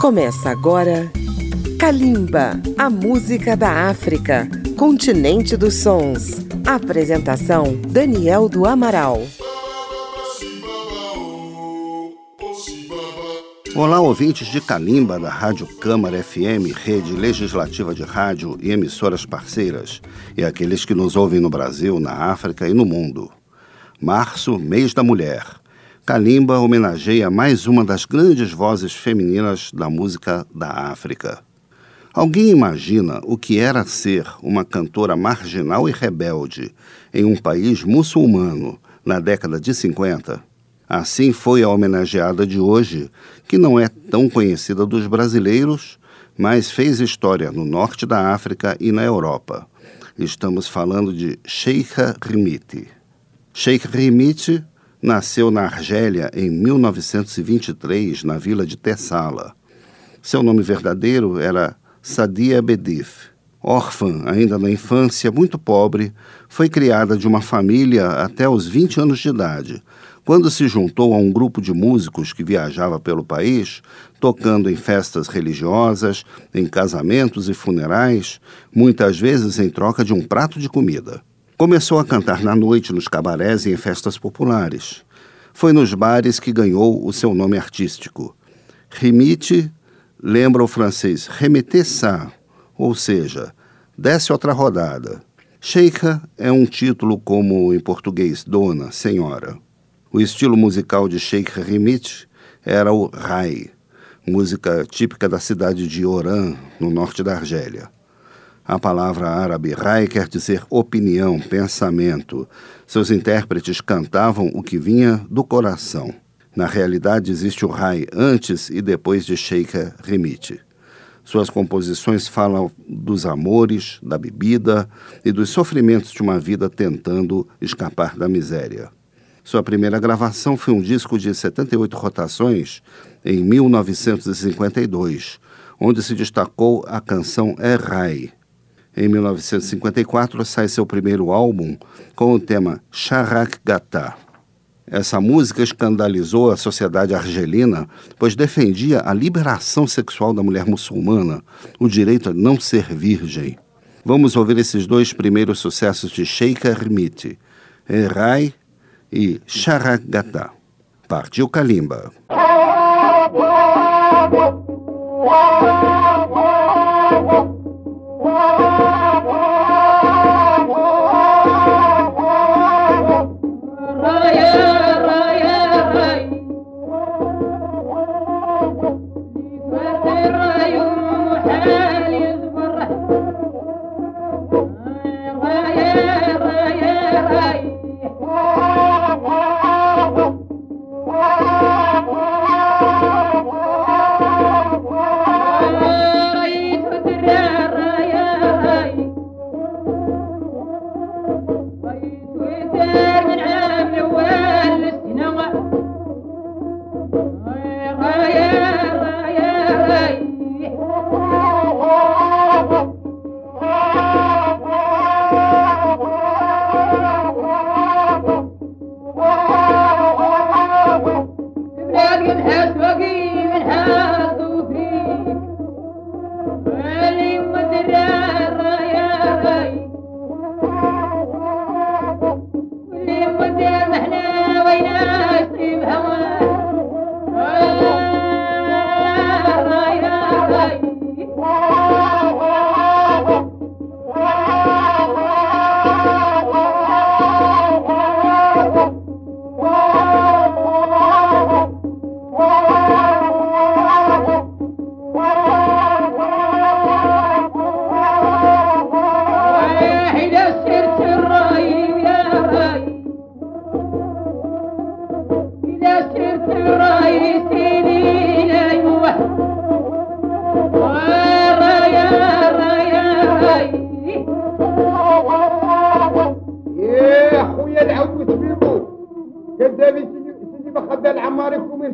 Começa agora Kalimba, a música da África, continente dos sons. Apresentação Daniel do Amaral. Olá, ouvintes de Calimba da Rádio Câmara FM, rede legislativa de rádio e emissoras parceiras, e aqueles que nos ouvem no Brasil, na África e no mundo. Março, mês da mulher. Kalimba homenageia mais uma das grandes vozes femininas da música da África. Alguém imagina o que era ser uma cantora marginal e rebelde em um país muçulmano na década de 50? Assim foi a homenageada de hoje, que não é tão conhecida dos brasileiros, mas fez história no norte da África e na Europa. Estamos falando de Sheikha Rimiti. Sheikh Rimiti nasceu na Argélia em 1923, na vila de Tessala. Seu nome verdadeiro era Sadia Bedif. Órfã ainda na infância, muito pobre, foi criada de uma família até os 20 anos de idade, quando se juntou a um grupo de músicos que viajava pelo país, tocando em festas religiosas, em casamentos e funerais, muitas vezes em troca de um prato de comida. Começou a cantar na noite nos cabarés e em festas populares. Foi nos bares que ganhou o seu nome artístico. Rimite lembra o francês remeter ça, ou seja, desce outra rodada. Sheikha é um título como em português dona, senhora. O estilo musical de Sheikh Rimit era o rai, música típica da cidade de Oran, no norte da Argélia. A palavra árabe rai quer dizer opinião, pensamento. Seus intérpretes cantavam o que vinha do coração. Na realidade, existe o rai antes e depois de Sheikha Rimiti. Suas composições falam dos amores, da bebida e dos sofrimentos de uma vida tentando escapar da miséria. Sua primeira gravação foi um disco de 78 rotações em 1952, onde se destacou a canção É Rai, em 1954 sai seu primeiro álbum com o tema Charak Gata. Essa música escandalizou a sociedade argelina, pois defendia a liberação sexual da mulher muçulmana, o direito a não ser virgem. Vamos ouvir esses dois primeiros sucessos de Sheikh Hermite, Erai e Charak Gata. Partiu Kalimba.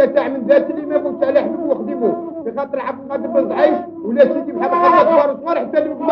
الزبده تاع من ذات اللي ما قلت الامام وصالح وخدموه. بخاطر عبد القادر بن زعيش ولا سيدي بحال محمد صغار وصغار حتى اللي ما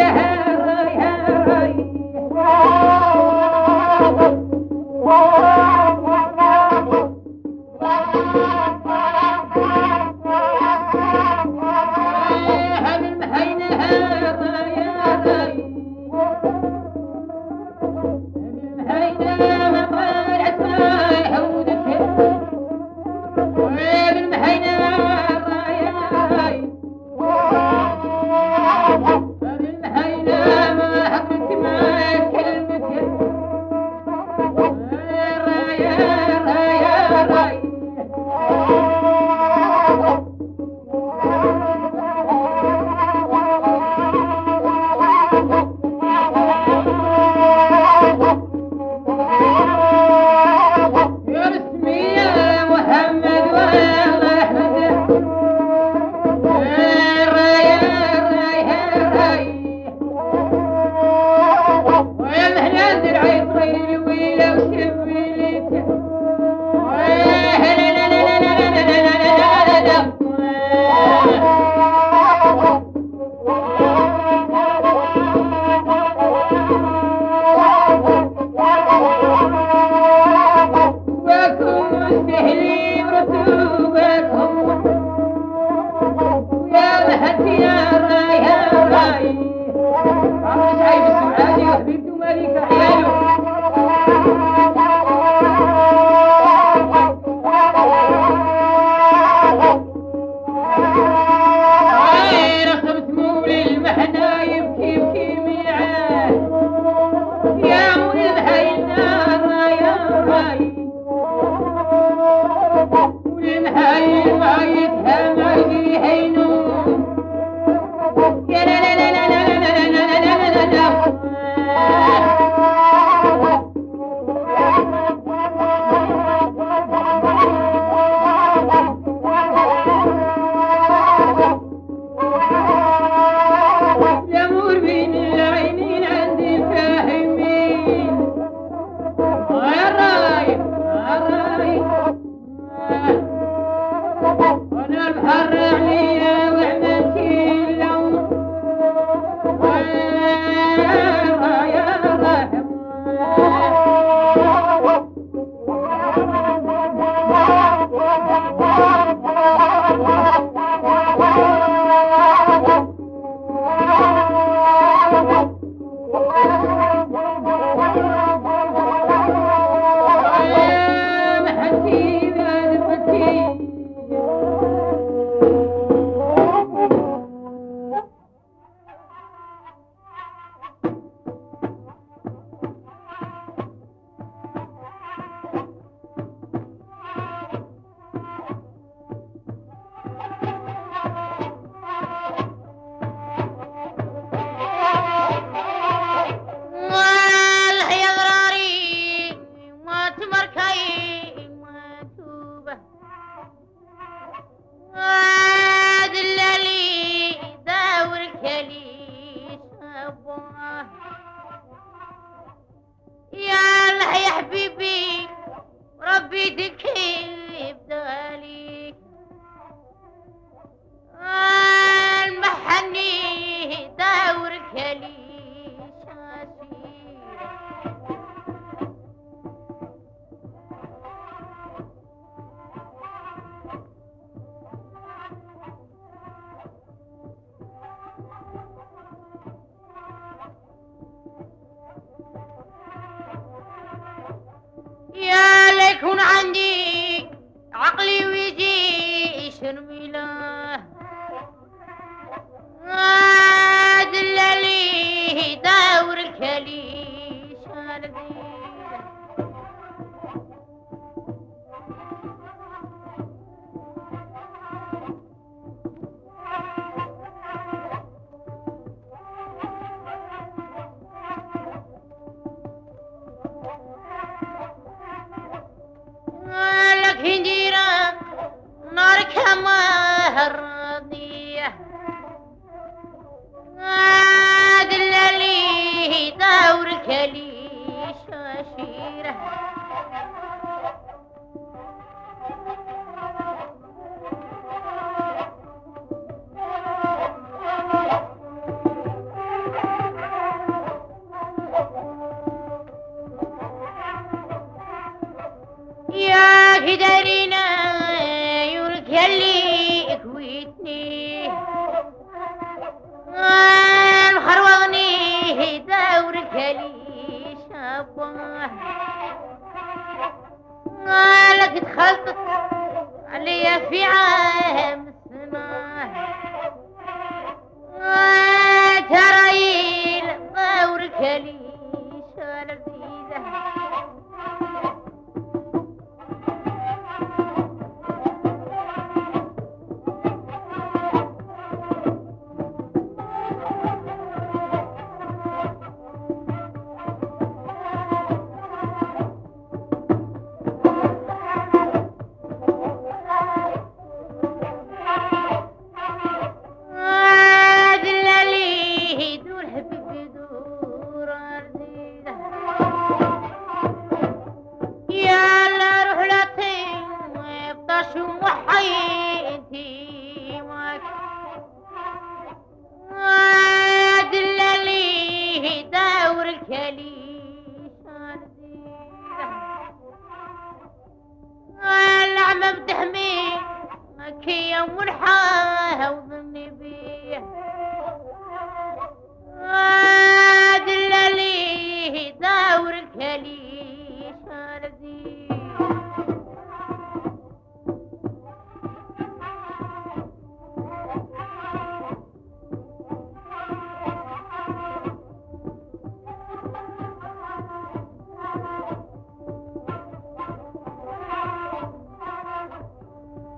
है ما رضيه قلنا لي دورك يا قدرنا في يا ومرحاها وظني بيها. عادل لي داور الكليش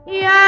يا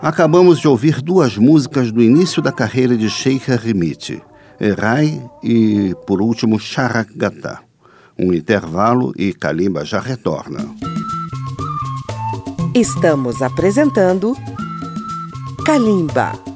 Acabamos de ouvir duas músicas do início da carreira de Sheikha Rimit: Erai e, por último, Sharak Gata. Um intervalo e Kalimba já retorna. Estamos apresentando Kalimba.